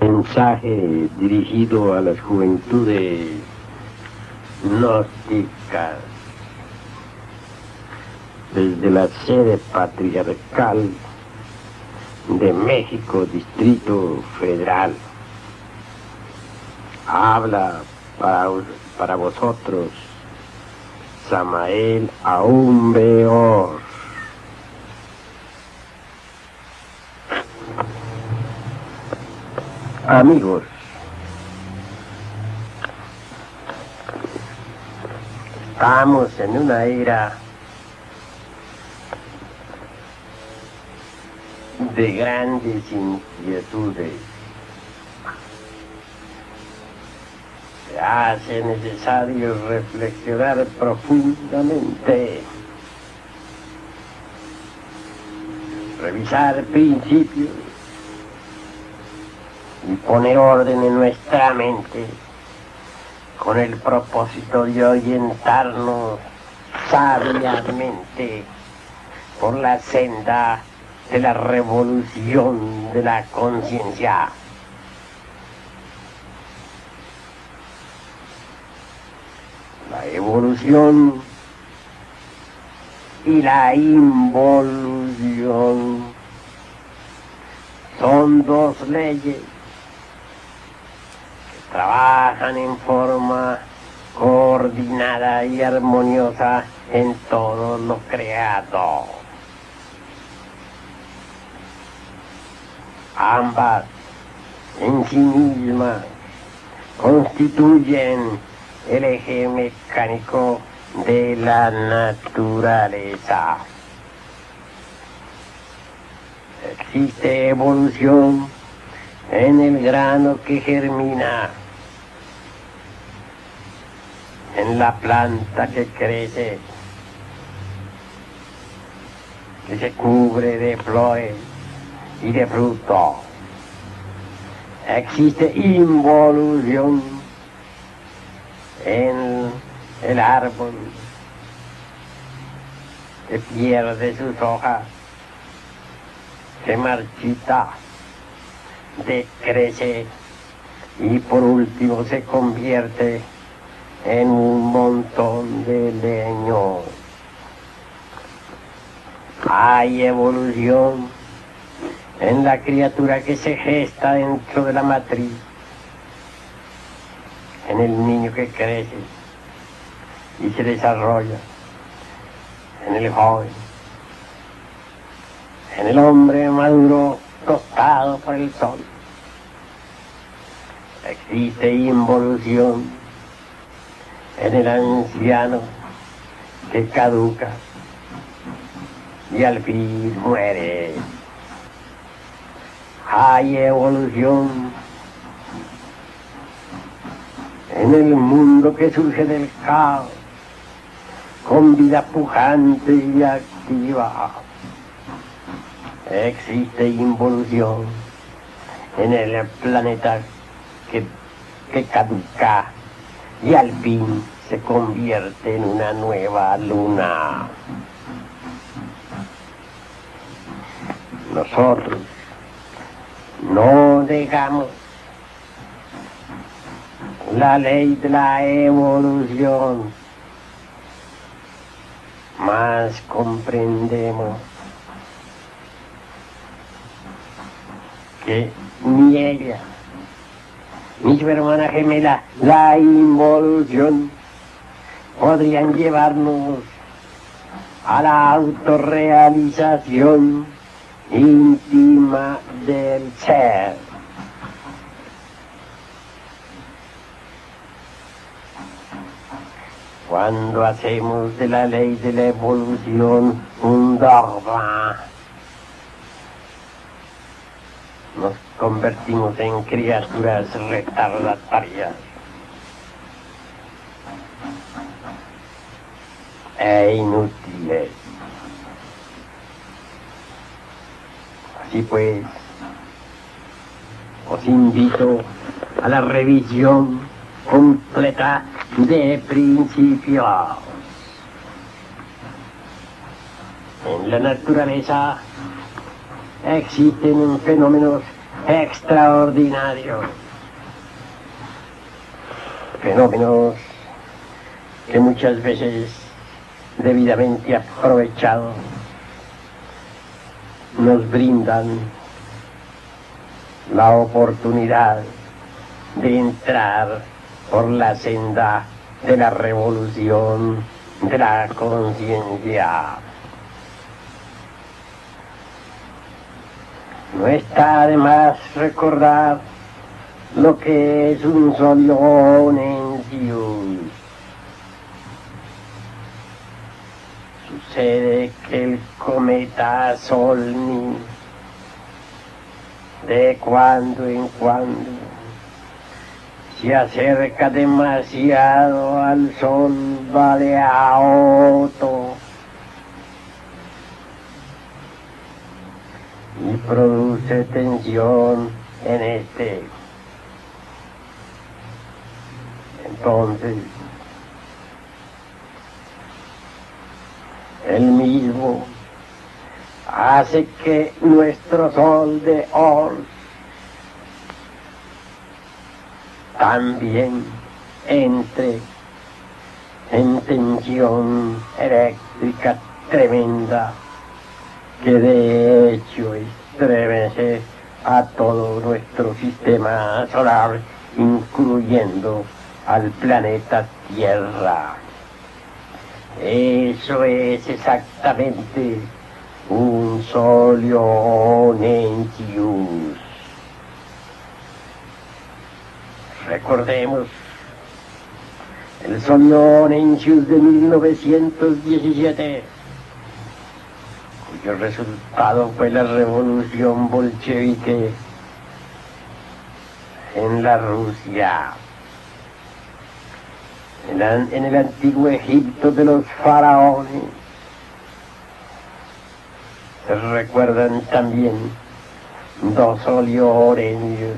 Mensaje dirigido a las juventudes gnósticas desde la sede patriarcal de México, Distrito Federal. Habla para, para vosotros Samael Aumbeor. Amigos, estamos en una era de grandes inquietudes. Se hace necesario reflexionar profundamente, revisar principios y poner orden en nuestra mente con el propósito de orientarnos sabiamente por la senda de la revolución de la conciencia. La evolución y la involución son dos leyes trabajan en forma coordinada y armoniosa en todo lo creado. ambas en sí mismas constituyen el eje mecánico de la naturaleza. Existe evolución en el grano que germina, en la planta que crece, que se cubre de flores y de fruto. Existe involución en el árbol que pierde sus hojas, se marchita, decrece y por último se convierte en un montón de leño. Hay evolución en la criatura que se gesta dentro de la matriz, en el niño que crece y se desarrolla, en el joven, en el hombre maduro tostado por el sol. Existe involución en el anciano que caduca y al fin muere hay evolución en el mundo que surge del caos, con vida pujante y activa. Existe involución en el planeta que, caduca y al fin se convierte en una nueva luna. Nosotros no dejamos la ley de la evolución, más comprendemos que ni ella, su hermana gemela, la involución, podrían llevarnos a la autorrealización íntima del ser. Cuando hacemos de la ley de la evolución un dogma, nos convertimos en criaturas retardatarias e inútiles. Así pues, os invito a la revisión completa de principios. En la naturaleza existen fenómenos extraordinarios, fenómenos que muchas veces debidamente aprovechados nos brindan la oportunidad de entrar por la senda de la revolución de la conciencia. No está de más recordar lo que es un solo en Dios. Sucede que el cometa Solni de cuando en cuando se acerca demasiado al sol baleaoto y produce tensión en este. Entonces, el mismo hace que nuestro sol de hoy también entre en tensión eléctrica tremenda que de hecho estremece a todo nuestro sistema solar, incluyendo al planeta Tierra. Eso es exactamente un solio nentius. Recordemos el solio nentius de 1917 cuyo resultado fue la revolución bolchevique en la Rusia, en, el antiguo Egipto de los faraones. Se recuerdan también dos oleoreños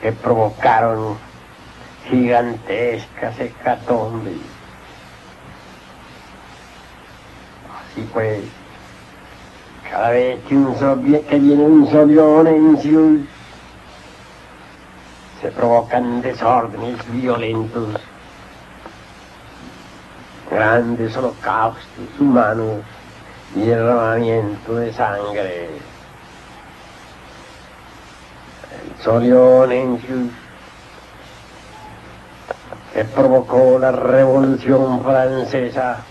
que provocaron gigantescas hecatombes Y pues, cada vez que, un que viene un solionencius, se provocan desórdenes violentos, grandes holocaustos humanos y derramamiento de sangre. El solionencius que provocó la revolución francesa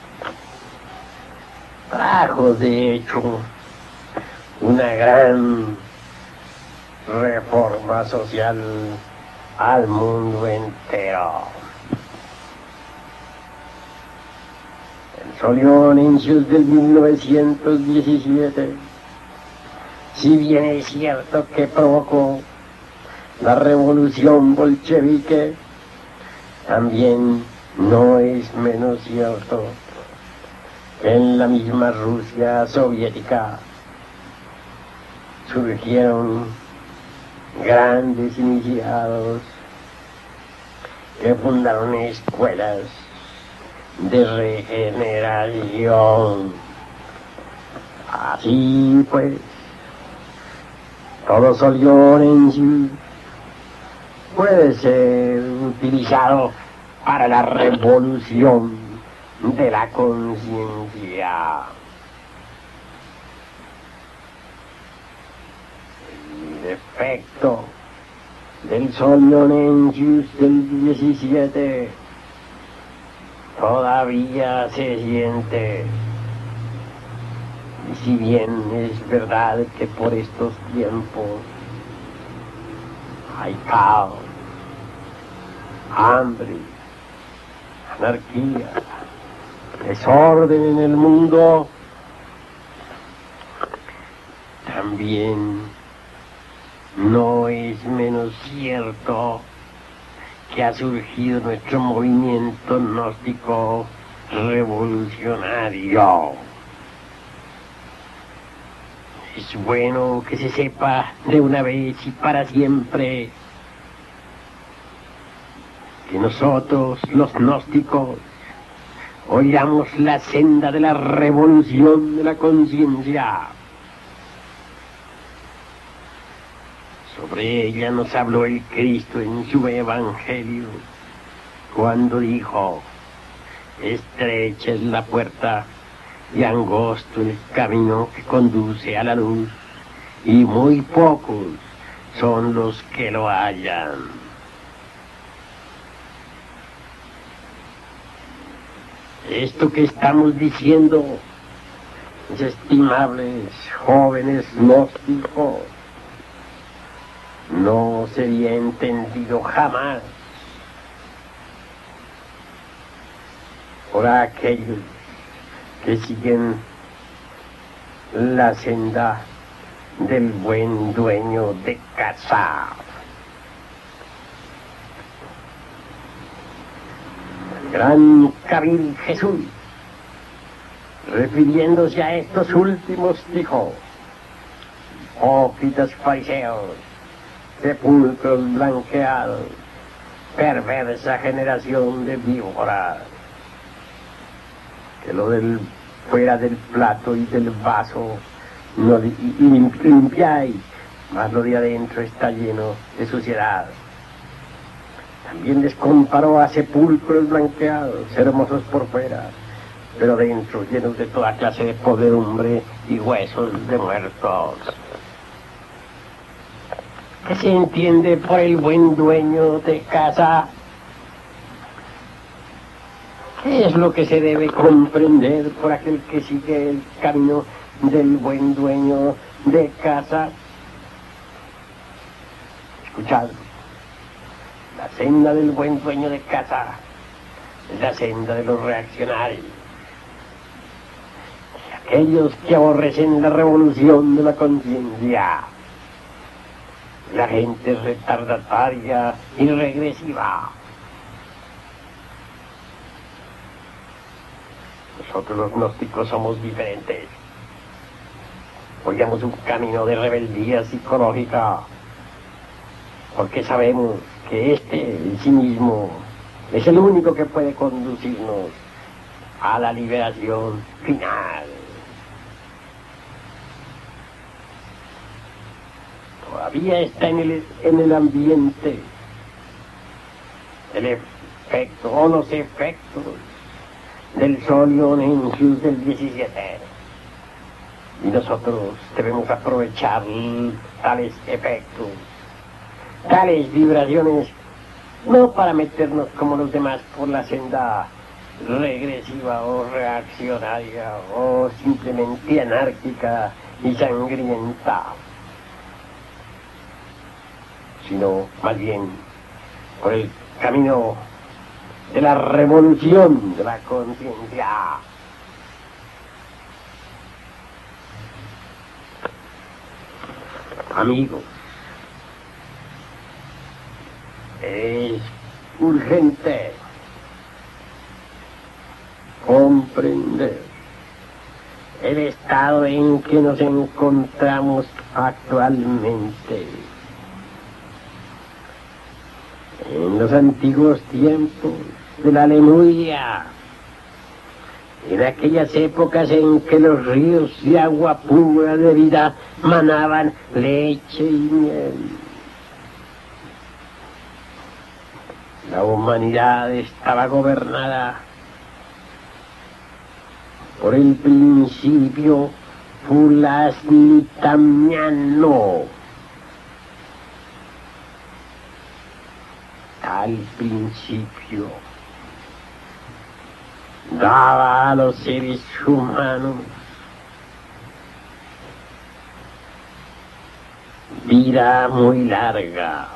trajo de hecho una gran reforma social al mundo entero. El Solionencius del 1917, si bien es cierto que provocó la revolución bolchevique, también no es menos cierto en la misma Rusia soviética surgieron grandes iniciados que fundaron escuelas de regeneración. Así pues, todo sí puede ser utilizado para la revolución de la conciencia. El defecto del Solionensius del 17 todavía se siente. Y si bien es verdad que por estos tiempos hay caos, hambre, anarquía, desorden en el mundo, también no es menos cierto que ha surgido nuestro movimiento gnóstico revolucionario. Es bueno que se sepa de una vez y para siempre que nosotros, los gnósticos, Oigamos la senda de la revolución de la conciencia. Sobre ella nos habló el Cristo en su Evangelio cuando dijo, estrecha es la puerta y angosto el camino que conduce a la luz, y muy pocos son los que lo hallan. Esto que estamos diciendo, estimables jóvenes gnósticos, no sería entendido jamás por aquellos que siguen la senda del buen dueño de casa. Gran Cabil Jesús, refiriéndose a estos últimos, dijo, hipócritas fariseos, sepulcros blanqueados, perversa generación de víboras, que lo del fuera del plato y del vaso no limpiáis, mas lo de adentro está lleno de suciedad. También les comparó a sepulcros blanqueados, hermosos por fuera, pero dentro llenos de toda clase de podredumbre y huesos de muertos. ¿Qué se entiende por el buen dueño de casa? ¿Qué es lo que se debe comprender por aquel que sigue el camino del buen dueño de casa? Escuchad. La senda del buen dueño de casa la senda de los reaccionarios. Aquellos que aborrecen la revolución de la conciencia. La gente retardataria y regresiva. Nosotros los gnósticos somos diferentes. Hoyamos un camino de rebeldía psicológica porque sabemos que este en sí mismo es el único que puede conducirnos a la liberación final. Todavía está en el, en el ambiente el efecto o los efectos del sol en del 17. Y nosotros debemos aprovechar tales efectos tales vibraciones, no para meternos como los demás por la senda regresiva o reaccionaria o simplemente anárquica y sangrienta, sino más bien por el camino de la revolución de la conciencia. Amigos, es urgente comprender el estado en que nos encontramos actualmente. En los antiguos tiempos de la Lemuria, en aquellas épocas en que los ríos de agua pura de vida manaban leche y miel La humanidad estaba gobernada por el principio fulasnitamiano. Tal principio daba a los seres humanos vida muy larga.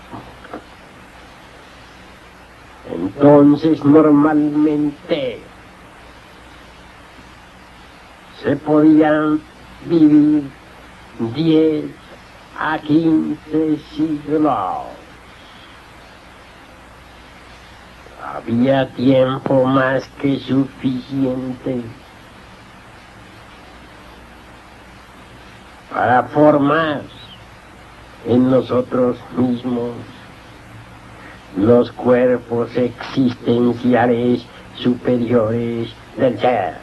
Entonces normalmente se podían vivir 10 a 15 siglos. Había tiempo más que suficiente para formar en nosotros mismos los cuerpos existenciales superiores del ser.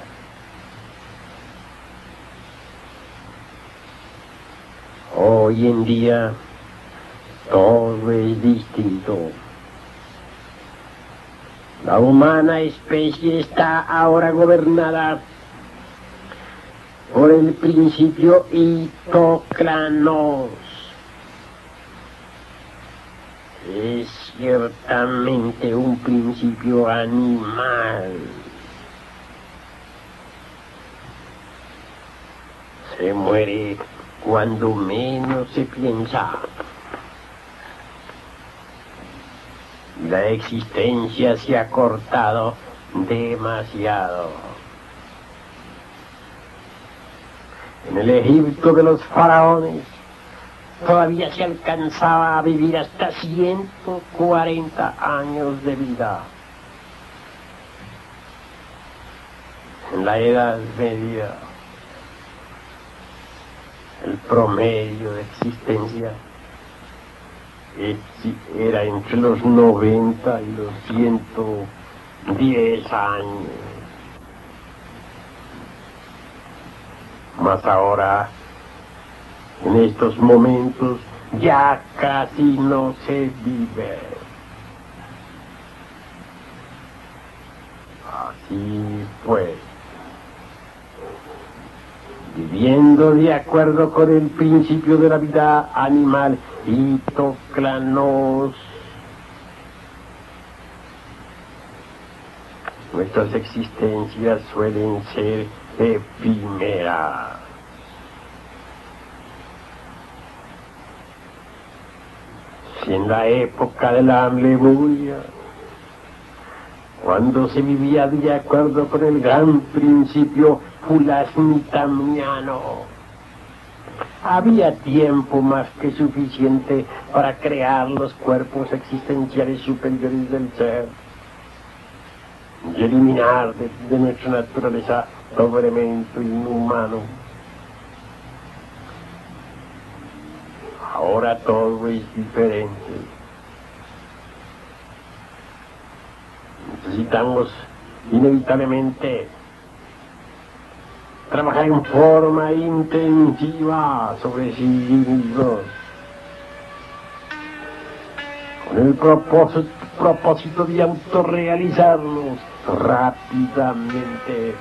Hoy en día todo es distinto. La humana especie está ahora gobernada por el principio itocranos. Es ciertamente un principio animal. Se muere cuando menos se piensa. La existencia se ha cortado demasiado. En el Egipto de los faraones todavía se alcanzaba a vivir hasta 140 años de vida. En la Edad Media, el promedio de existencia era entre los 90 y los 110 años. Más ahora, en estos momentos, ya casi no se vive. Así pues, viviendo de acuerdo con el principio de la vida animal y toclanos, nuestras existencias suelen ser efímeras. Si en la época de la Lemuria, cuando se vivía de acuerdo con el gran principio pulasmitamiano, había tiempo más que suficiente para crear los cuerpos existenciales superiores del ser y eliminar de, nuestra naturaleza todo elemento inhumano. Ahora todo es diferente. Necesitamos inevitablemente trabajar en forma intensiva sobre sí mismos, con el propósito, propósito de autorrealizarnos rápidamente,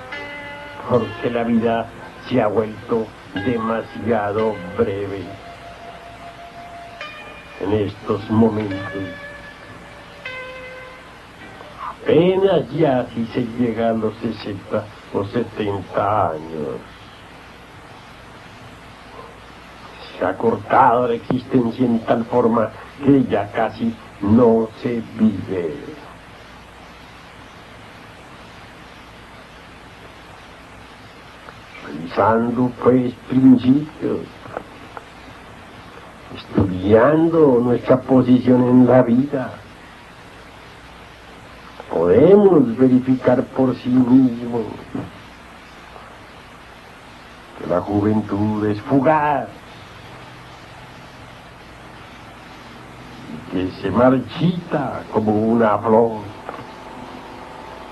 porque la vida se ha vuelto demasiado breve en estos momentos. Apenas ya si se llega a los 60 o 70 años. Se ha cortado la existencia en tal forma que ya casi no se vive. Revisando pues principios, estudiando nuestra posición en la vida, podemos verificar por sí mismos que la juventud es fugaz y que se marchita como una flor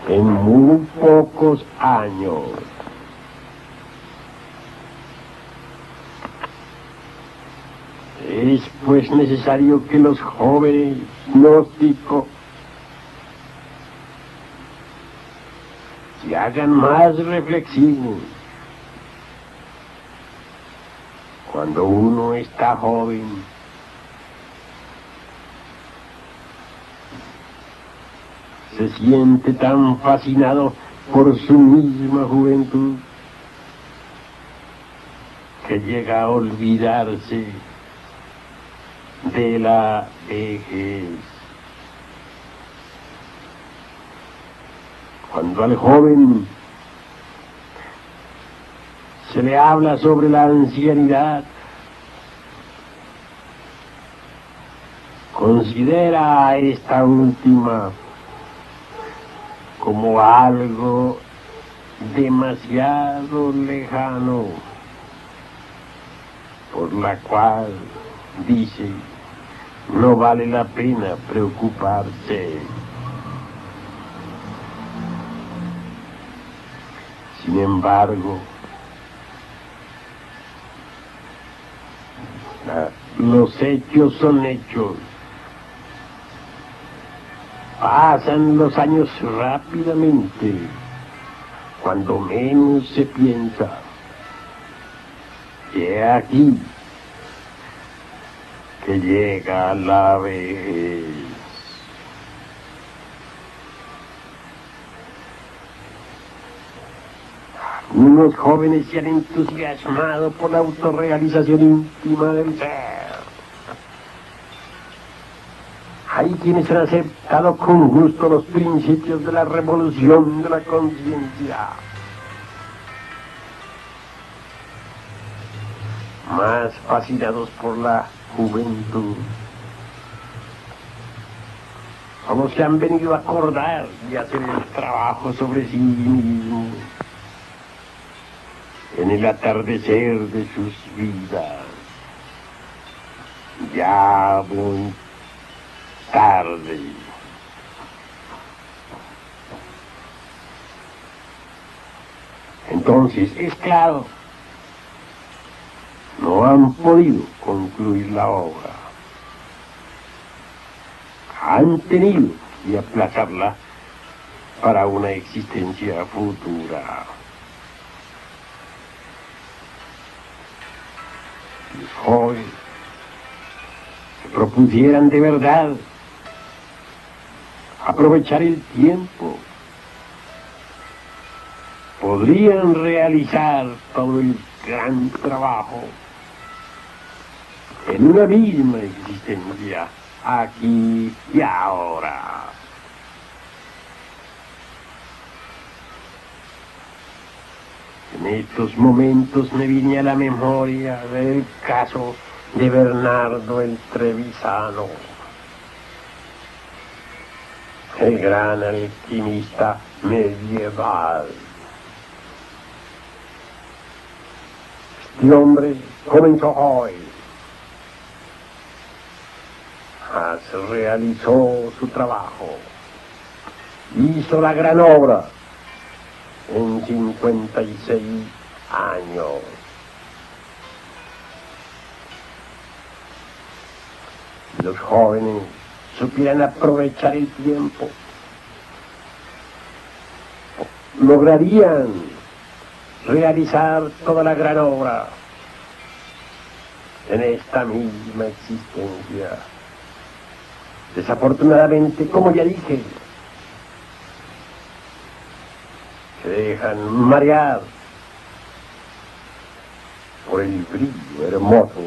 en muy pocos años. Es pues necesario que los jóvenes gnósticos se hagan más reflexivos. Cuando uno está joven, se siente tan fascinado por su misma juventud que llega a olvidarse de la vejez. Cuando al joven se le habla sobre la ancianidad, considera a esta última como algo demasiado lejano, por la cual dice, no vale la pena preocuparse. Sin embargo, Los hechos son hechos. Pasan los años rápidamente, cuando menos se piensa. Y aquí que llega la vez. Unos jóvenes se han entusiasmado por la autorrealización íntima del ser. Hay quienes han aceptado con gusto los principios de la revolución de la conciencia. Más fascinados por la juventud. Como se han venido a acordar y hacer el trabajo sobre sí mismos en el atardecer de sus vidas. Ya muy tarde. Entonces, es claro, no han podido concluir la obra. Han tenido que aplazarla para una existencia futura. Los jóvenes se propusieran de verdad aprovechar el tiempo, podrían realizar todo el gran trabajo en una misma existencia, aquí y ahora. En estos momentos me viene a la memoria el caso de Bernardo el Trevisano, el gran alquimista medieval. Este hombre comenzó hoy realizó su trabajo, hizo la gran obra en 56 años. Los jóvenes supieran aprovechar el tiempo, lograrían realizar toda la gran obra en esta misma existencia. Desafortunadamente, como ya dije, se dejan marear por el brillo hermoso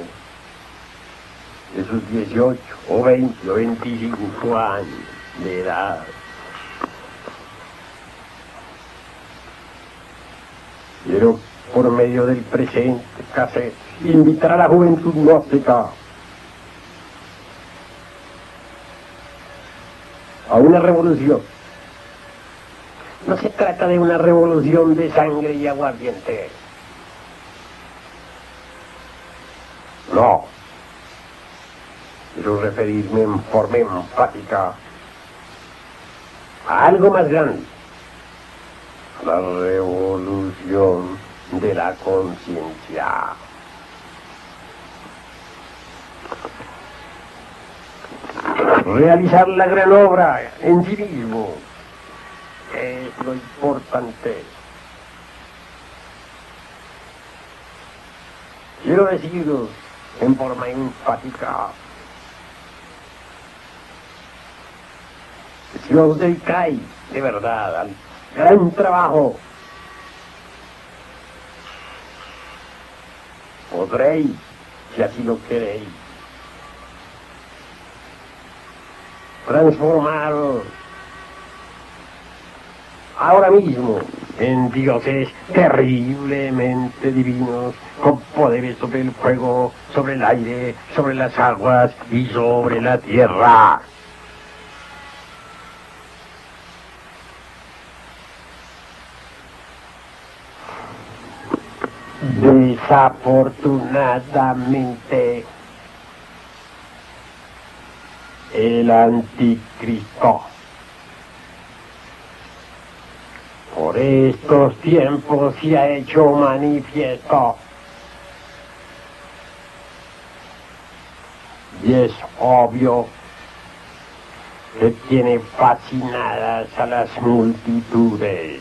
de sus 18 o 20 o 25 años de edad. Quiero, por medio del presente cassette, invitar a la juventud gnóstica a una revolución. No se trata de una revolución de sangre y aguardiente. No. Quiero referirme en forma enfática a algo más grande. La revolución de la conciencia. Realizar la gran obra en sí mismo es lo importante. Quiero deciros en forma enfática. Si os dedicáis de verdad al gran trabajo, podréis, si así lo queréis, transformados ahora mismo en dioses terriblemente divinos, con poderes sobre el fuego, sobre el aire, sobre las aguas y sobre la tierra. Desafortunadamente, el anticristo. Por estos tiempos se ha hecho manifiesto. Y es obvio que tiene fascinadas a las multitudes.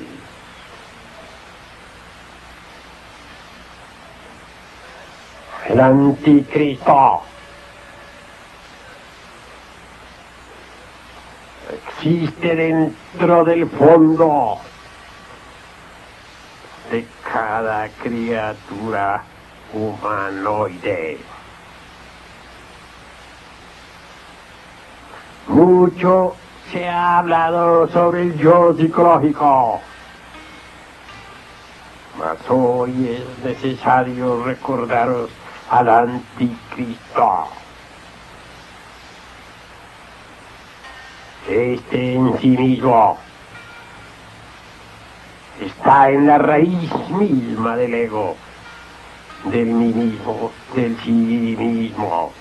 El anticristo existe dentro del fondo de cada criatura humanoide. Mucho se ha hablado sobre el yo psicológico, mas hoy es necesario recordaros al anticristo. Este en sí mismo está en la raíz misma del ego, del mí mismo, del sí mismo.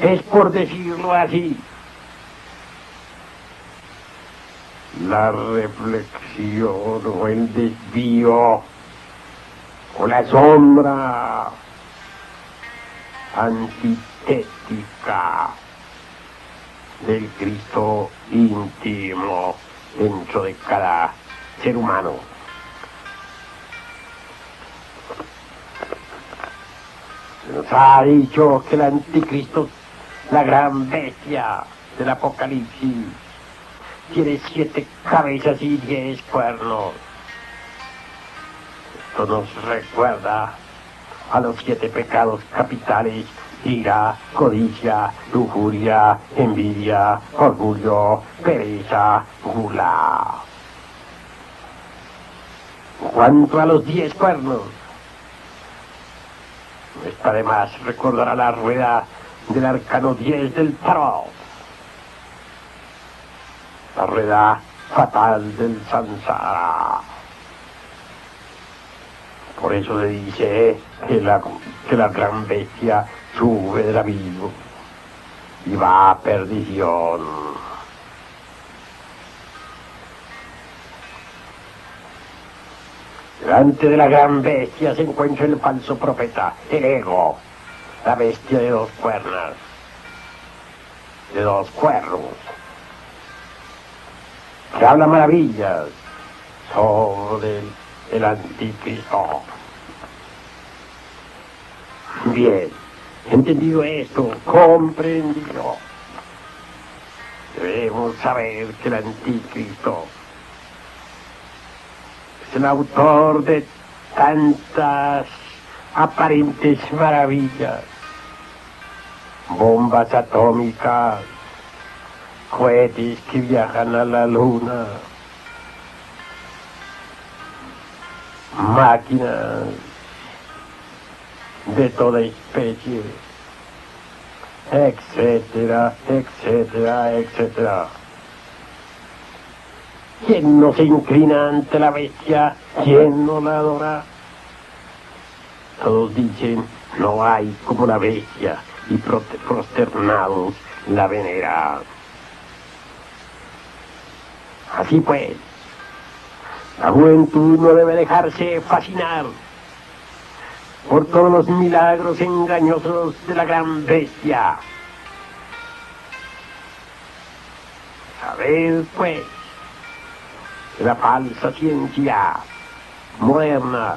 Es por decirlo así, la reflexión o el desvío o la sombra antitética del Cristo íntimo dentro de cada ser humano. Se nos ha dicho que el anticristo, la gran bestia del Apocalipsis, tiene siete cabezas y diez cuernos. Esto nos recuerda a los siete pecados capitales, ira, codicia, lujuria, envidia, orgullo, pereza, gula. Cuanto a los diez cuernos, no está de más la rueda del arcano 10 del tarot la rueda fatal del samsara. Por eso se dice que la, que la gran bestia sube del abismo y va a perdición. Delante de la gran bestia se encuentra el falso profeta, el ego, la bestia de dos cuernas, de dos cuernos que habla maravillas sobre el, el anticristo. Bien, entendido esto, comprendido, debemos saber que el anticristo es el autor de tantas aparentes maravillas, bombas atómicas, cohetes que viajan a la luna, máquinas de toda especie, etcétera, etcétera, etcétera. ¿Quién no se inclina ante la bestia? ¿Quién no la adora? Todos dicen, no hay como la bestia, y prosternados la veneran. Así pues, la juventud no debe dejarse fascinar por todos los milagros engañosos de la gran bestia. Sabed, pues, que la falsa ciencia moderna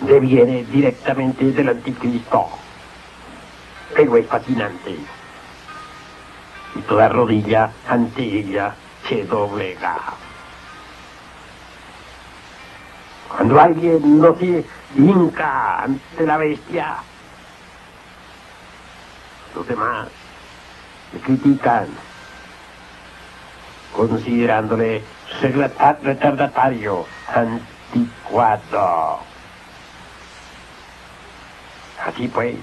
deviene directamente del anticristo, pero es fascinante y toda rodilla ante ella se doblega. Cuando alguien no se hinca ante la bestia, los demás le critican, considerándole retardatario, anticuado. Así pues,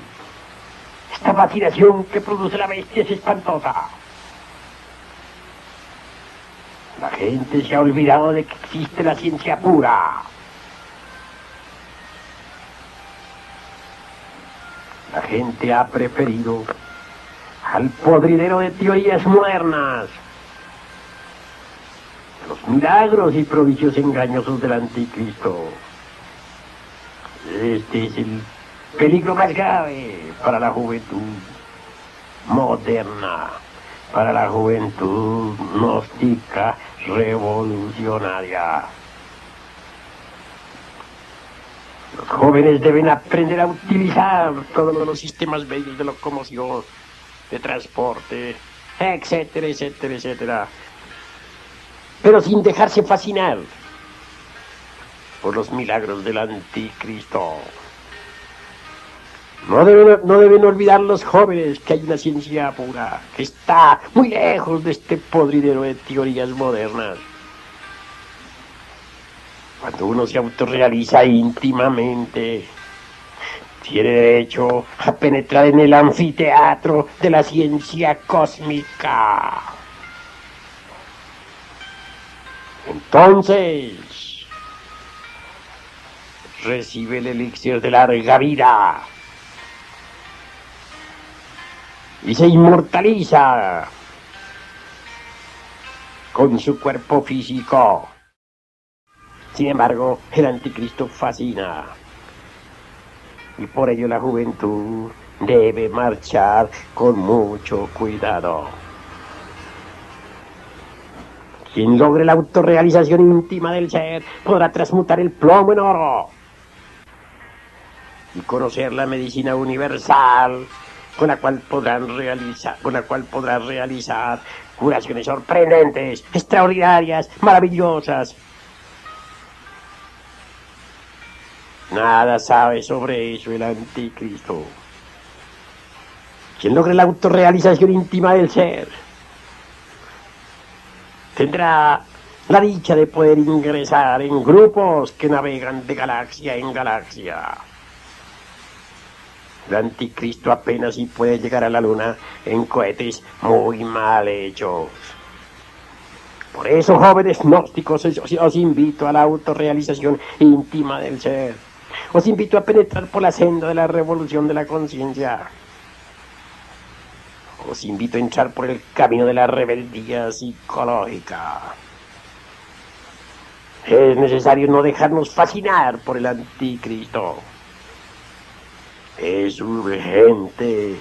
esta fascinación que produce la bestia es espantosa. La gente se ha olvidado de que existe la ciencia pura. La gente ha preferido al podridero de teorías modernas, los milagros y prodigios engañosos del anticristo. Este es el peligro más grave para la juventud moderna, para la juventud gnóstica revolucionaria. Los jóvenes deben aprender a utilizar todos los sistemas medios de locomoción, de transporte, etcétera, etcétera, etcétera. Pero sin dejarse fascinar por los milagros del anticristo. No deben, no deben olvidar los jóvenes que hay una ciencia pura, que está muy lejos de este podridero de teorías modernas. Cuando uno se autorrealiza íntimamente, tiene derecho a penetrar en el anfiteatro de la ciencia cósmica. Entonces, recibe el elixir de larga vida y se inmortaliza con su cuerpo físico. Sin embargo, el anticristo fascina y por ello la juventud debe marchar con mucho cuidado. Quien logre la autorrealización íntima del ser podrá transmutar el plomo en oro y conocer la medicina universal con la cual podrán realizar, con la cual podrá realizar curaciones sorprendentes, extraordinarias, maravillosas. Nada sabe sobre eso el anticristo. Quien logre la autorrealización íntima del ser tendrá la dicha de poder ingresar en grupos que navegan de galaxia en galaxia. El anticristo apenas si puede llegar a la luna en cohetes muy mal hechos. Por eso, jóvenes gnósticos, os, invito a la autorrealización íntima del ser. Os invito a penetrar por la senda de la revolución de la conciencia. Os invito a entrar por el camino de la rebeldía psicológica. Es necesario no dejarnos fascinar por el anticristo. Es urgente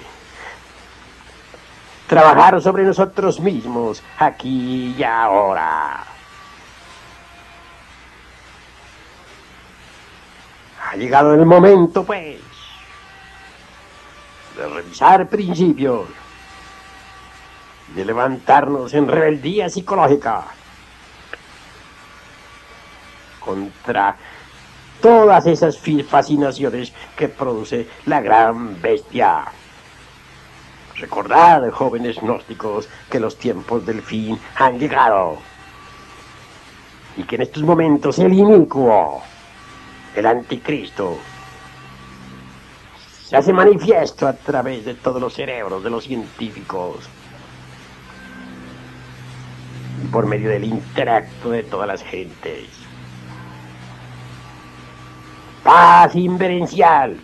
trabajar sobre nosotros mismos aquí y ahora. Ha llegado el momento, pues, de revisar principios, de levantarnos en rebeldía psicológica contra todas esas fascinaciones que produce la gran bestia. Recordad, jóvenes gnósticos, que los tiempos del fin han llegado y que en estos momentos el inicuo, el anticristo, se hace manifiesto a través de todos los cerebros de los científicos. Y por medio del intelecto de todas las gentes. Paz inverencial.